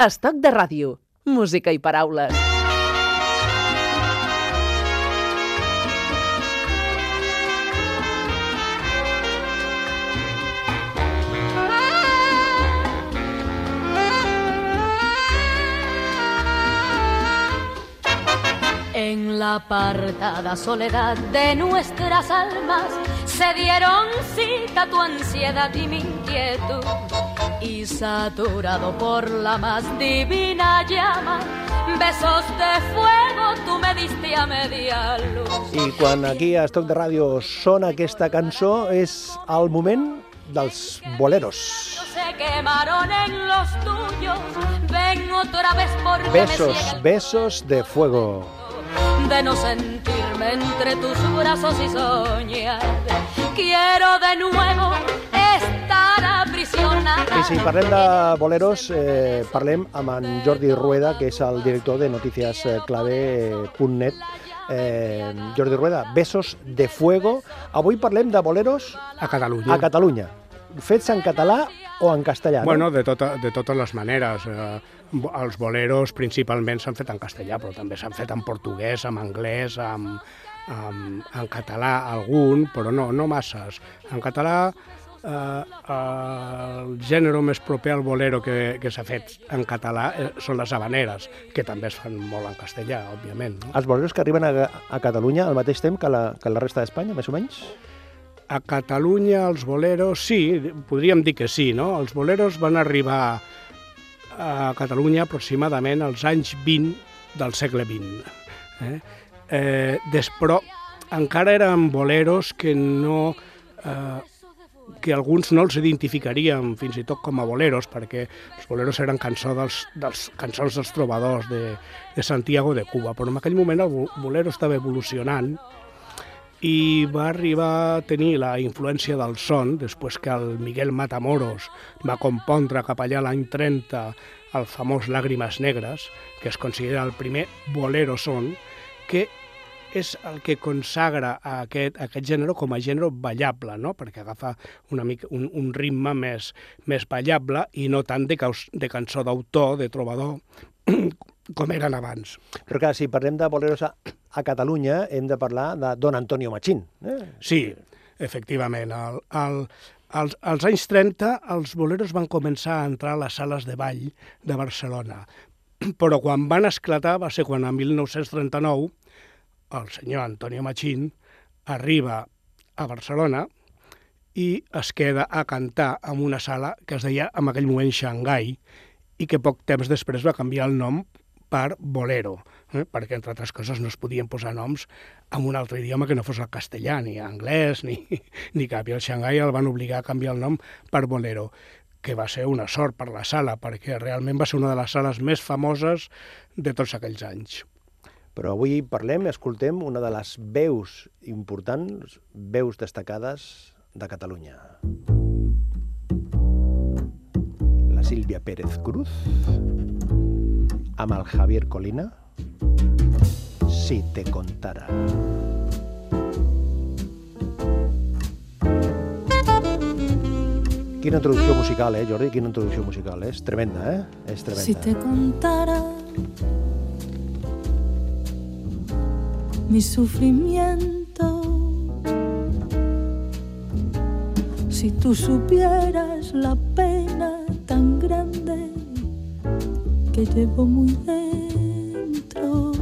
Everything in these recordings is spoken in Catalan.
Estoc de ràdio. Música i paraules. En la apartada soledad de nuestras almas se dieron cita tu ansiedad y mi inquietud. Y saturado por la más divina llama, besos de fuego tú me diste a media luz. I quan aquí a Estoc de Ràdio sona aquesta cançó és el moment dels boleros. Se quemaron en los tuyos, ven otra vez porque me Besos, besos de fuego. de no sentirme entre tus brazos y soñar. Quiero de nuevo. I si parlem de boleros, eh, parlem amb en Jordi Rueda, que és el director de noticiasclave.net. Eh, Jordi Rueda, besos de fuego. Avui parlem de boleros A Catalunya. a Catalunya. Fets en català o en castellà, Bueno, no? de, tota, de totes les maneres. Eh, els boleros principalment s'han fet en castellà, però també s'han fet en portuguès, en anglès, en, en, en català algun, però no, no masses. En català eh, el gènere més proper al bolero que, que s'ha fet en català eh, són les habaneres, que també es fan molt en castellà, òbviament. No? Els boleros que arriben a, a Catalunya al mateix temps que la, que la resta d'Espanya, més o menys? A Catalunya els boleros, sí, podríem dir que sí, no? Els boleros van arribar a Catalunya aproximadament als anys 20 del segle XX. Eh? Eh, des, però encara eren boleros que no... Eh, que alguns no els identificaríem fins i tot com a boleros, perquè els boleros eren cançó dels, dels, cançons dels trobadors de, de Santiago de Cuba, però en aquell moment el bo- bolero estava evolucionant i va arribar a tenir la influència del son després que el Miguel Matamoros va compondre cap allà l'any 30 el famós Làgrimes Negres, que es considera el primer bolero son, que és el que consagra a aquest, a aquest gènere com a gènere ballable, no? perquè agafa una mica, un, un ritme més, més ballable i no tant de, caus, de cançó d'autor, de trobador, com eren abans. Però clar, si parlem de boleros a, a Catalunya, hem de parlar de Don Antonio Machín. Eh? Sí, efectivament. El, el, als, als anys 30 els boleros van començar a entrar a les sales de ball de Barcelona, però quan van esclatar va ser quan en 1939 el senyor Antonio Machín arriba a Barcelona i es queda a cantar en una sala que es deia en aquell moment Xangai i que poc temps després va canviar el nom per Bolero, eh? perquè, entre altres coses, no es podien posar noms en un altre idioma que no fos el castellà, ni anglès, ni, ni cap. I el Xangai el van obligar a canviar el nom per Bolero que va ser una sort per la sala, perquè realment va ser una de les sales més famoses de tots aquells anys. Però avui parlem, escoltem una de les veus importants, veus destacades de Catalunya. La Sílvia Pérez Cruz, amb el Javier Colina, Si te contara. Quina introducció musical, eh, Jordi? Quina introducció musical. És tremenda, eh? És tremenda. Si te contara mi sufrimiento, si tú supieras la pena tan grande que llevo muy dentro,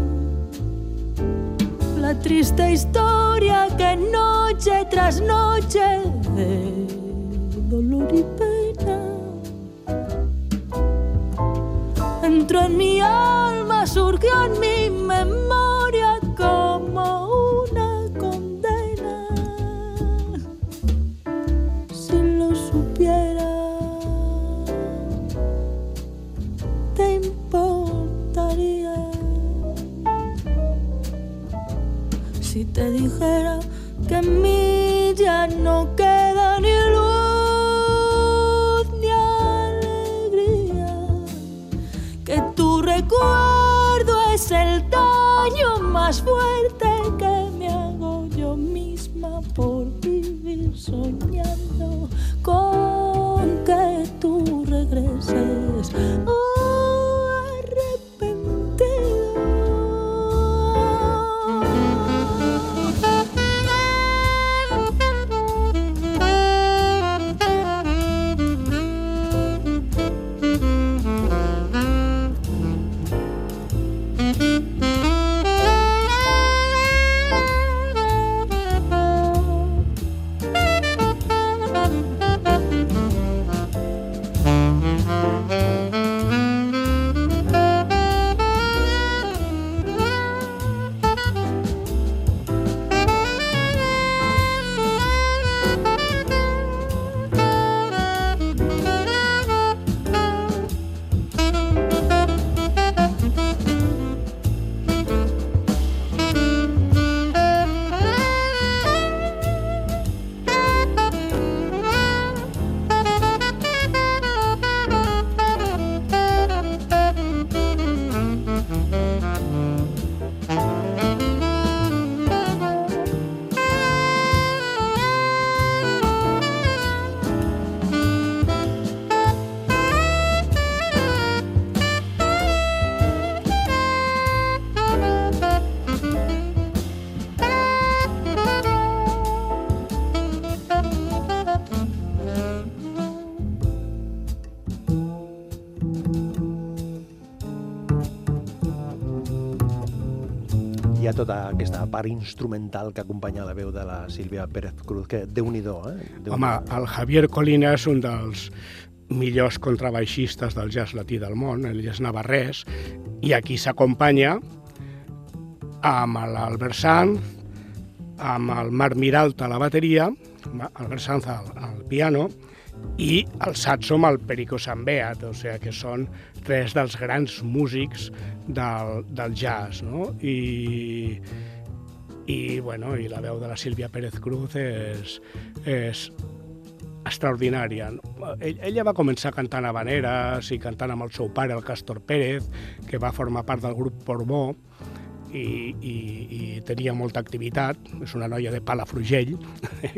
la triste historia que noche tras noche de dolor y pena entró en mi alma, surgió en mi que en mí ya no queda ni luz ni alegría. Que tu recuerdo es el daño más fuerte que me hago yo misma por vivir soñando con hi ha tota aquesta part instrumental que acompanya la veu de la Sílvia Pérez Cruz, que déu-n'hi-do, eh? Déu Home, el Javier Colina és un dels millors contrabaixistes del jazz latí del món, ell és navarrès, i aquí s'acompanya amb l'Albert Sanz, amb el Marc Miralta a la bateria, Albert Sanz al, al piano, i el Satso amb el Perico Sambeat, o sigui que són tres dels grans músics del, del jazz, no? I, i, bueno, i la veu de la Sílvia Pérez Cruz és, és extraordinària. Ell, ella va començar cantant habaneres i cantant amb el seu pare, el Castor Pérez, que va formar part del grup Porbó, i, i, i tenia molta activitat, és una noia de Palafrugell,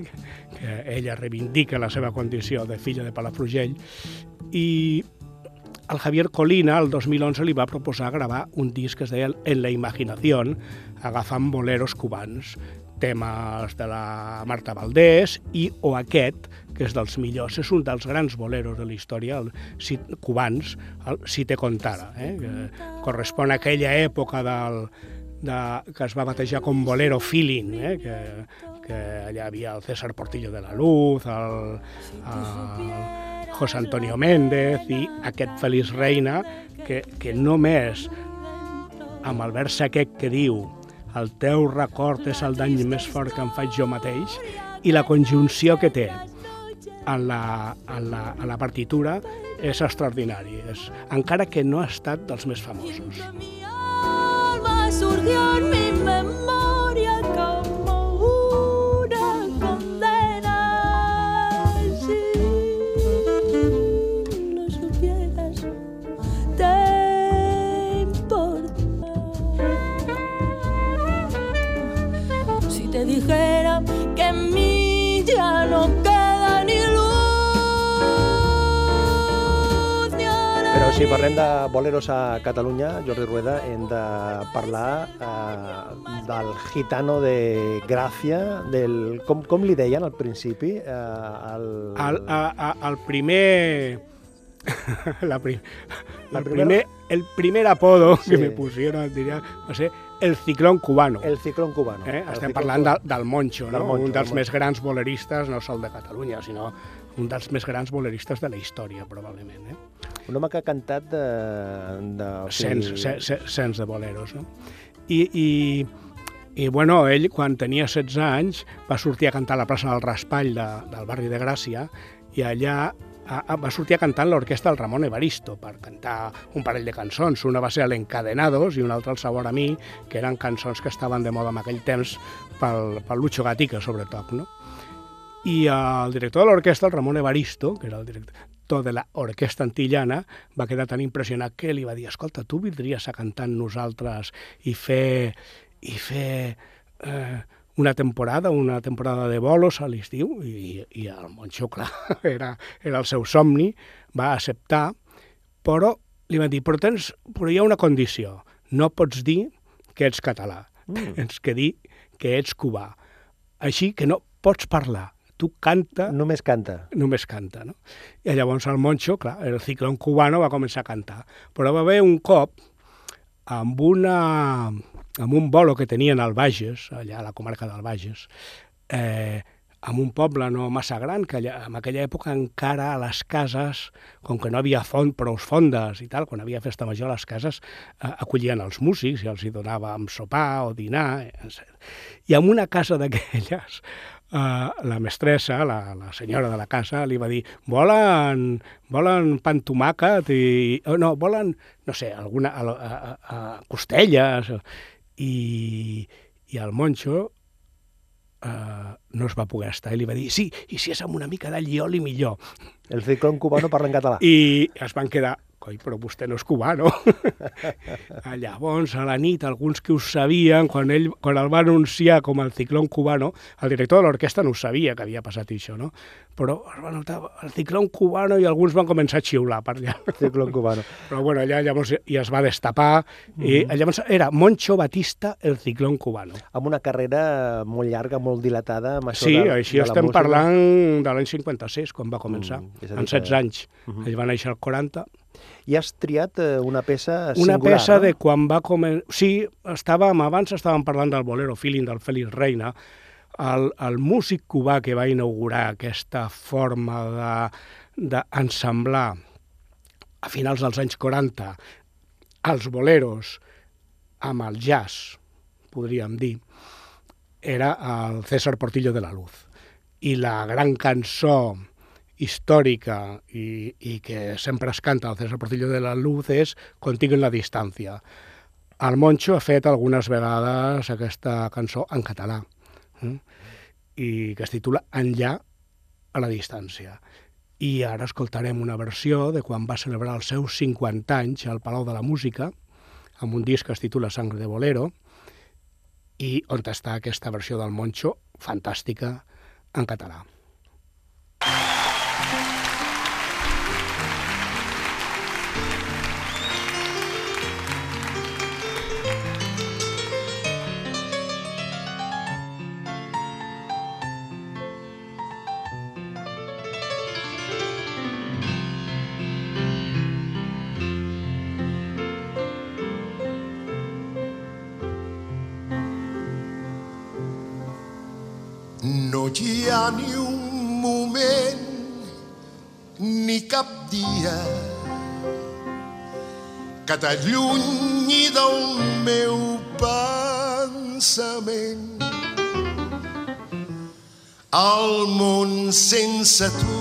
que ella reivindica la seva condició de filla de Palafrugell, i el Javier Colina, el 2011, li va proposar gravar un disc que es deia En la imaginació, agafant boleros cubans, temes de la Marta Valdés i o aquest, que és dels millors, és un dels grans boleros de la història, el, si, cubans, el Si te contara, eh, que correspon a aquella època del, de, que es va batejar com Bolero Feeling, eh, que, que allà havia el César Portillo de la Luz, el, el José Antonio Méndez i aquest Feliç Reina, que, que només amb el vers aquest que diu el teu record és el dany més fort que em faig jo mateix i la conjunció que té en la, en la, en la partitura és extraordinari, és, encara que no ha estat dels més famosos. Surgió en mi memoria parlem de boleros a Catalunya, Jordi Rueda, hem de parlar eh, del gitano de Gràcia, del, com, com li deien al principi? Eh, el, El, a, a, el primer... La pri, La el, primera- primer, el primer apodo Sí. que me pusieron diria, va ser el ciclón cubano. el ciclón cubano. Eh? El Estem ciclón parlant cubano. del, del Moncho, Del no? Moncho, un del dels més grans boleristes, no sol de Catalunya, sinó un dels més grans boleristes de la història, probablement. Eh? Un home que ha cantat de... de Cents, ce- ce- cents de boleros. No? I, i, I, bueno, ell, quan tenia 16 anys, va sortir a cantar a la plaça del Raspall de, del barri de Gràcia i allà a, a, va sortir a cantar en l'orquestra del Ramon Evaristo per cantar un parell de cançons. Una va ser l'Encadenados i una altra el Sabor a mi, que eren cançons que estaven de moda en aquell temps pel, pel Lucho Gatica, sobretot. No? I el director de l'orquestra, el Ramon Evaristo, que era el director de l'orquestra antillana, va quedar tan impressionat que li va dir escolta, tu vindries a cantar amb nosaltres i fer, i fer eh, una temporada, una temporada de bolos a l'estiu, i, i el Monxó, clar, era, era el seu somni, va acceptar, però li van dir, però, tens, però hi ha una condició, no pots dir que ets català, mm. tens que dir que ets cubà. Així que no pots parlar, tu canta Només canta. només canta, no? I llavors el Moncho, clar, el ciclón cubano va començar a cantar. Però va haver un cop amb, una, amb un bolo que tenien al Bages, allà a la comarca del Bages, eh, amb un poble no massa gran, que allà, en aquella època encara a les cases, com que no havia font, prou fondes i tal, quan havia festa major, les cases eh, acollien els músics i els hi donàvem sopar o dinar, etc. I en una casa d'aquelles, eh, la mestressa, la, la senyora de la casa, li va dir volen, volen pa amb tomàquet i... Oh, no, volen, no sé, alguna... A, a, a, costelles... I, I el Moncho eh, no es va poder estar i li va dir sí, i si és amb una mica d'allioli millor. El ciclón cubano parla en català. I es van quedar, coi, però vostè no és cubà, no? Llavors, a la nit, alguns que ho sabien, quan, ell, quan el va anunciar com el ciclón cubano, el director de l'orquestra no sabia que havia passat això, no? Però es va notar el ciclón cubano i alguns van començar a xiular per allà. Ciclón cubano. Però bueno, allà llavors i es va destapar, i llavors era Moncho Batista, el ciclón cubano. Amb una carrera molt llarga, molt dilatada, amb això Sí, de, així de estem música. parlant de l'any 56, quan va començar, Mm, amb que- 16 anys. Ell va néixer al 40, I has triat eh, una peça Una singular, peça no? de quan va començar... Sí, estàvem, abans estàvem parlant del bolero feeling del Félix Reina, el, el músic cubà que va inaugurar aquesta forma de- d'ensemblar a finals dels anys 40 els boleros amb el jazz, podríem dir, era el César Portillo de la Luz. I la gran cançó històrica i, i que sempre es canta al César Portillo de la Luz és Contigo en la distància. El Moncho ha fet algunes vegades aquesta cançó en català eh? i que es titula Enllà a la distància. I ara escoltarem una versió de quan va celebrar els seus 50 anys al Palau de la Música, amb un disc que es titula Sangre de Bolero, i on està aquesta versió del Moncho fantàstica en català. Que t'allunyi del meu pensament. El món sense tu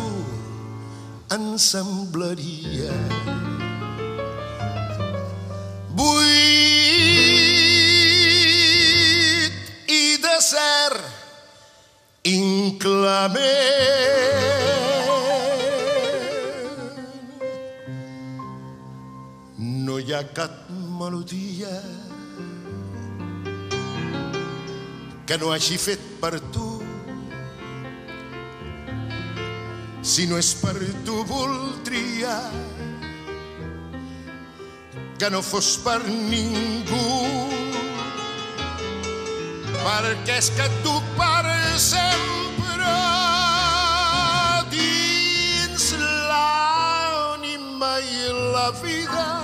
ens semblaria buit i desert inclement. Hi ha cap melodia que no hagi fet per tu. Si no és per tu voldria que no fos per ningú perquè és que tu per sempre dins l'ànima i la vida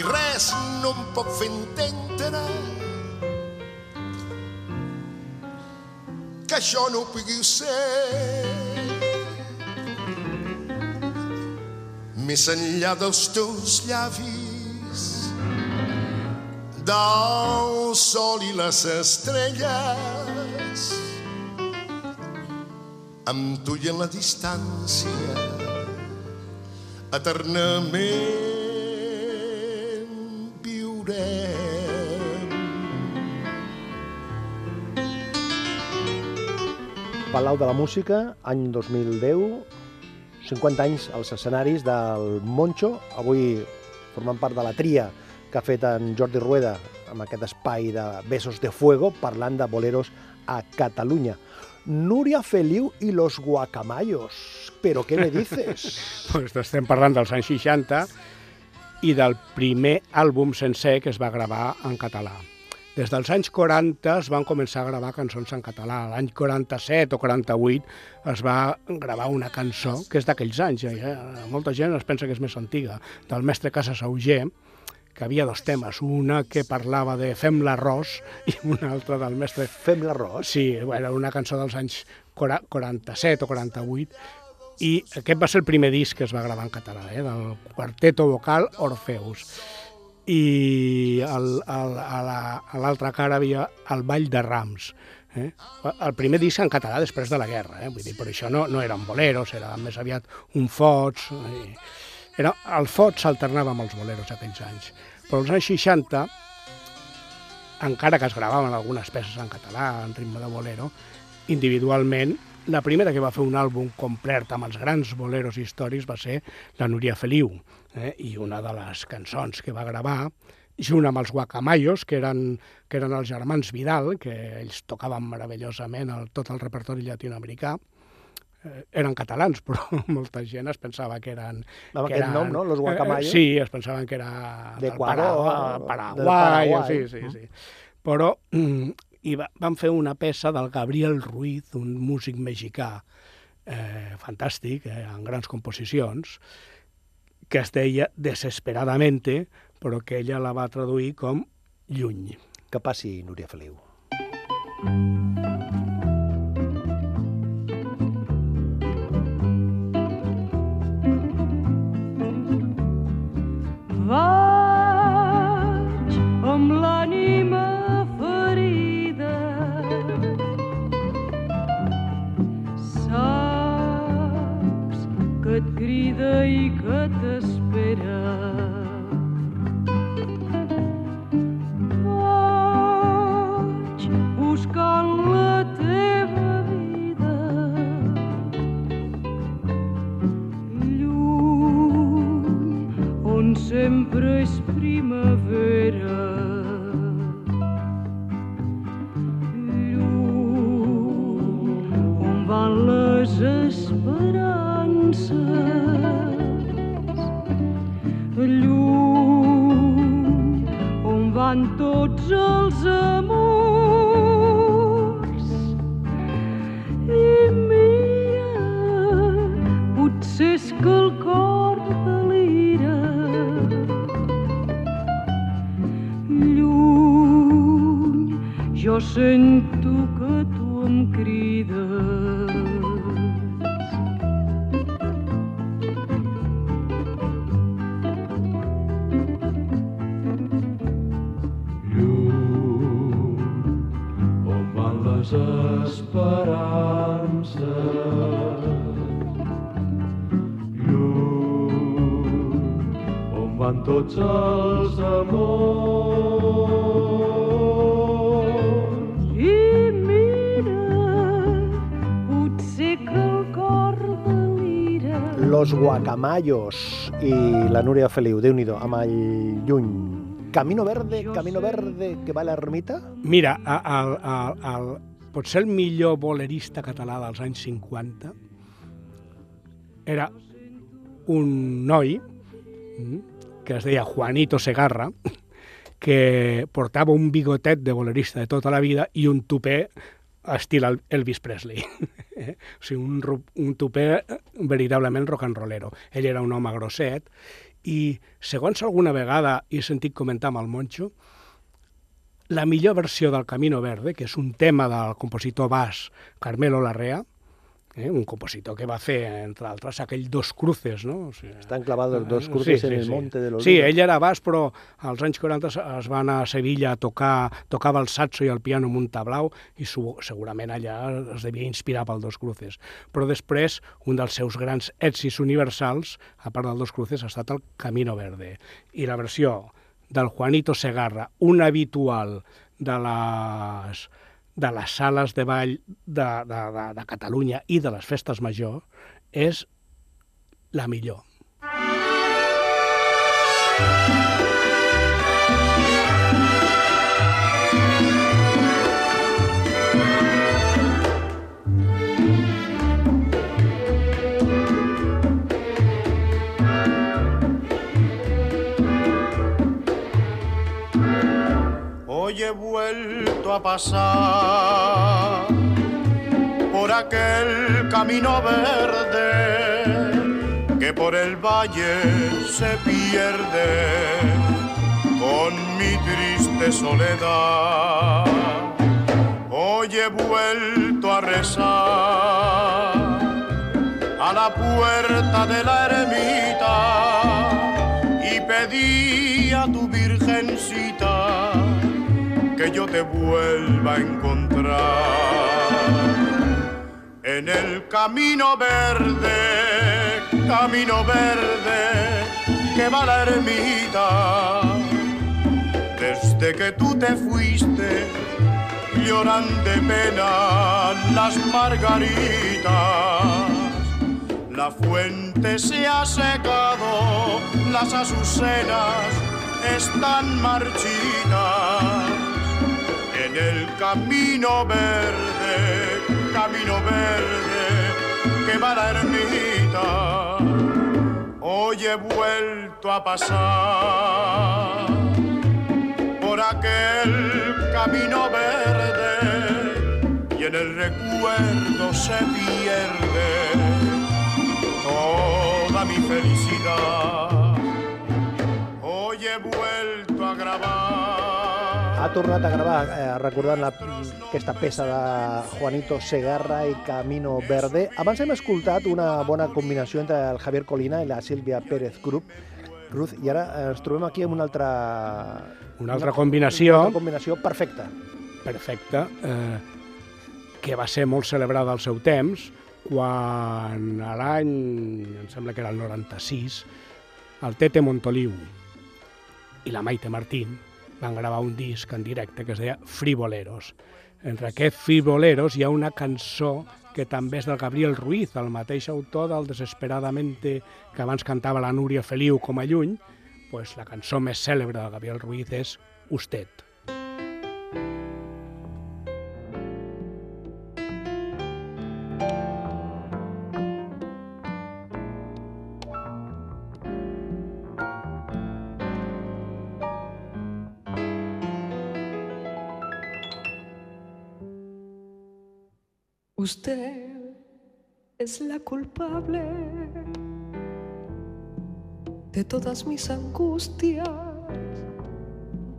i res no em pot fer entendre que això no ho pugui ser. Més enllà dels teus llavis del sol i les estrelles amb tu i en la distància eternament Palau de la Música, any 2010, 50 anys als escenaris del Moncho, avui formant part de la tria que ha fet en Jordi Rueda amb aquest espai de Besos de Fuego, parlant de boleros a Catalunya. Núria Feliu i los guacamayos. Però què me dices? Pues estem parlant dels anys 60 i del primer àlbum sencer que es va gravar en català. Des dels anys 40 es van començar a gravar cançons en català. L'any 47 o 48 es va gravar una cançó que és d'aquells anys. Eh? Molta gent es pensa que és més antiga, del mestre Casas Auger, que havia dos temes, una que parlava de Fem l'arròs i una altra del mestre Fem l'arròs? Sí, era una cançó dels anys 40 47 o 48, i aquest va ser el primer disc que es va gravar en català, eh, del quarteto vocal Orfeus. I el, el, a la- l'altra cara havia el Ball de Rams, eh? el primer disc en català després de la guerra, eh? vull dir, per això no, no eren boleros, era més aviat un fots, i era, el fots s'alternava amb els boleros aquells anys. Però als anys 60 encara que es gravaven algunes peces en català, en ritme de bolero, individualment, la primera que va fer un àlbum complet amb els grans boleros històrics va ser la Núria Feliu, eh? i una de les cançons que va gravar, junt amb els Guacamayos, que eren, que eren els germans Vidal, que ells tocaven meravellosament el, tot el repertori llatinoamericà, eh, eren catalans, però molta gent es pensava que eren... Amb que aquest nom, no? Los Guacamayos. Eh, sí, es pensaven que era del D'Equador, Paragua- del Paraguai, Paraguai. sí, sí, sí. Però mm, i va, van fer una peça del Gabriel Ruiz, un músic mexicà, eh, fantàstic, eh, en grans composicions, que es deia Desesperadamente, però que ella la va traduir com Lluny. Que passi, Núria Feliu. Vaig amb l'ànima ferida. Saps que et crida i que tu em crides. on van les esperances. Lluny, on van tots els amors. Los Guacamayos i la Núria Feliu, déu nhi amb el lluny. Camino verde, camino verde, que va a l'ermita? Mira, el, el, el, potser el millor bolerista català dels anys 50 era un noi mm, que es deia Juanito Segarra, que portava un bigotet de bolerista de tota la vida i un tupé estil El- Elvis Presley. O sigui, un, un tupé veritablement rock and rollero. Ell era un home grosset i, segons alguna vegada he sentit comentar amb el Moncho, la millor versió del Camino Verde, que és un tema del compositor bas Carmelo Larrea, eh, un compositor que va fer, entre altres, aquell Dos Cruces, no? O sigui, Estan clavados dos Ah, cruces sí, en sí, el sí. monte de los Sí, ell era bas, però als anys 40 es- es va anar a Sevilla a tocar, tocava el saxo i el piano amb un tablau i su, segurament allà es devia inspirar pel Dos Cruces. Però després, un dels seus grans èxits universals, a part del Dos Cruces, ha estat el Camino Verde. I la versió del Juanito Segarra, un habitual de les, de les sales de ball de, de, de, de Catalunya i de les festes majors, és la millor. Hoy he a pasar por aquel camino verde que por el valle se pierde con mi triste soledad. Hoy he vuelto a rezar a la puerta de la ermita y pedí a tu virgencita yo te vuelva a encontrar en el camino verde, camino verde que va la ermita. Desde que tú te fuiste, lloran de pena las margaritas. La fuente se ha secado, las azucenas están marchitas. En el camino verde, camino verde que va la ermita, hoy he vuelto a pasar por aquel camino verde y en el recuerdo se pierde ha tornat a gravar eh, recordant la, aquesta peça de Juanito Segarra i Camino Verde. Abans hem escoltat una bona combinació entre el Javier Colina i la Sílvia Pérez Cruz, Cruz i ara ens trobem aquí amb una altra... Una altra combinació. Una altra combinació perfecta. Perfecta, eh, que va ser molt celebrada al seu temps, quan a l'any, em sembla que era el 96, el Tete Montoliu i la Maite Martín van gravar un disc en directe que es deia Friboleros. Entre aquests Friboleros hi ha una cançó que també és del Gabriel Ruiz, el mateix autor del Desesperadamente que abans cantava la Núria Feliu com a lluny, pues la cançó més cèlebre del Gabriel Ruiz és. Usted la culpable de todas mis angustias,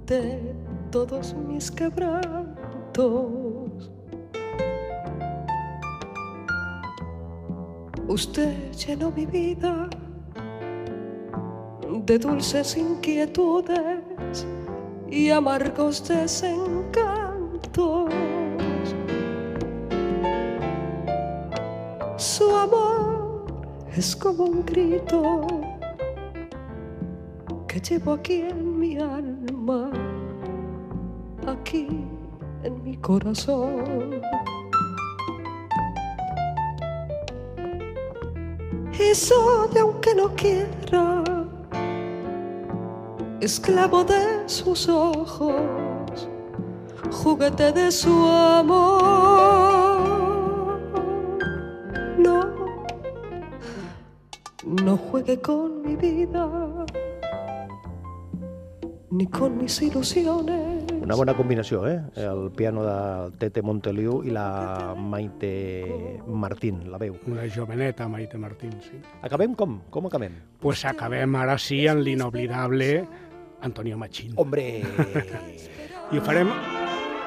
de todos mis quebrantos. Usted llenó mi vida de dulces inquietudes y amargos desencantos. Es como un grito que llevo aquí en mi alma, aquí en mi corazón. Y soy, aunque no quiera, esclavo de sus ojos, juguete de su amor. Juegue con mi vida, ni con mis ilusiones. Una bona combinació, eh? El piano del Tete Monteliu i la Maite Martín, la veu. Una joveneta, Maite Martín, sí. Acabem com? Com acabem? Pues acabem ara sí en l'inoblidable Antonio Machín. Hombre! I ho farem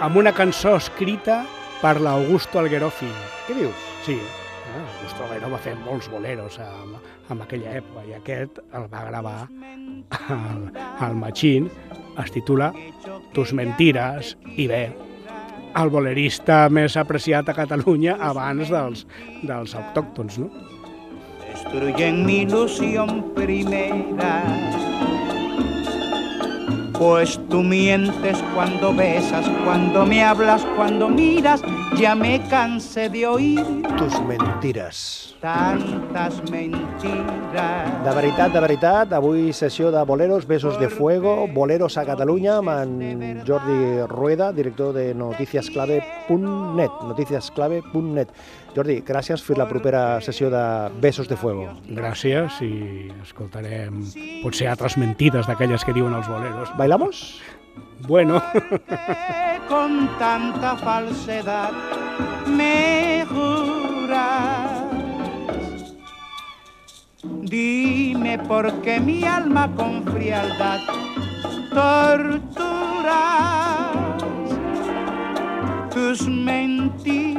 amb una cançó escrita per l'Augusto Alguerofi. Què dius? Sí, eh? Augusto Alguero va fer molts boleros en, en aquella època i aquest el va gravar al, al Machín, es titula Tus mentiras i bé, el bolerista més apreciat a Catalunya abans dels, dels autòctons, no? destruyen mi ilusión primera. Pues tú mientes cuando besas, cuando me hablas, cuando miras, ya me cansé de oír Tus mentires. tantas mentiras. De veritat, de veritat, avui sessió de Boleros, Besos de Fuego, Boleros a Catalunya, amb en Jordi Rueda, director de noticiasclave.net, noticiasclave.net. Jordi, gràcies, fins la propera sessió de Besos de Fuego. Gràcies i escoltarem potser altres mentides d'aquelles que diuen els boleros. ¿Bailamos? Bueno, Con tanta falsedad me juras. Dime por qué mi alma con frialdad torturas tus mentiras,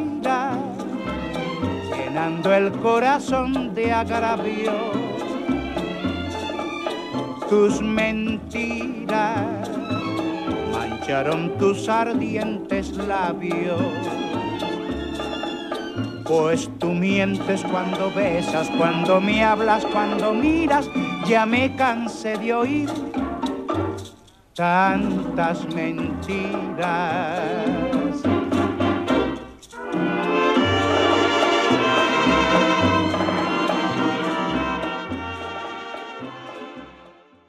llenando el corazón de agravio. Tus mentiras mancharon tus ardientes labios. Pues tú mientes cuando besas, cuando me hablas, cuando miras, ya me cansé de oír tantas mentiras.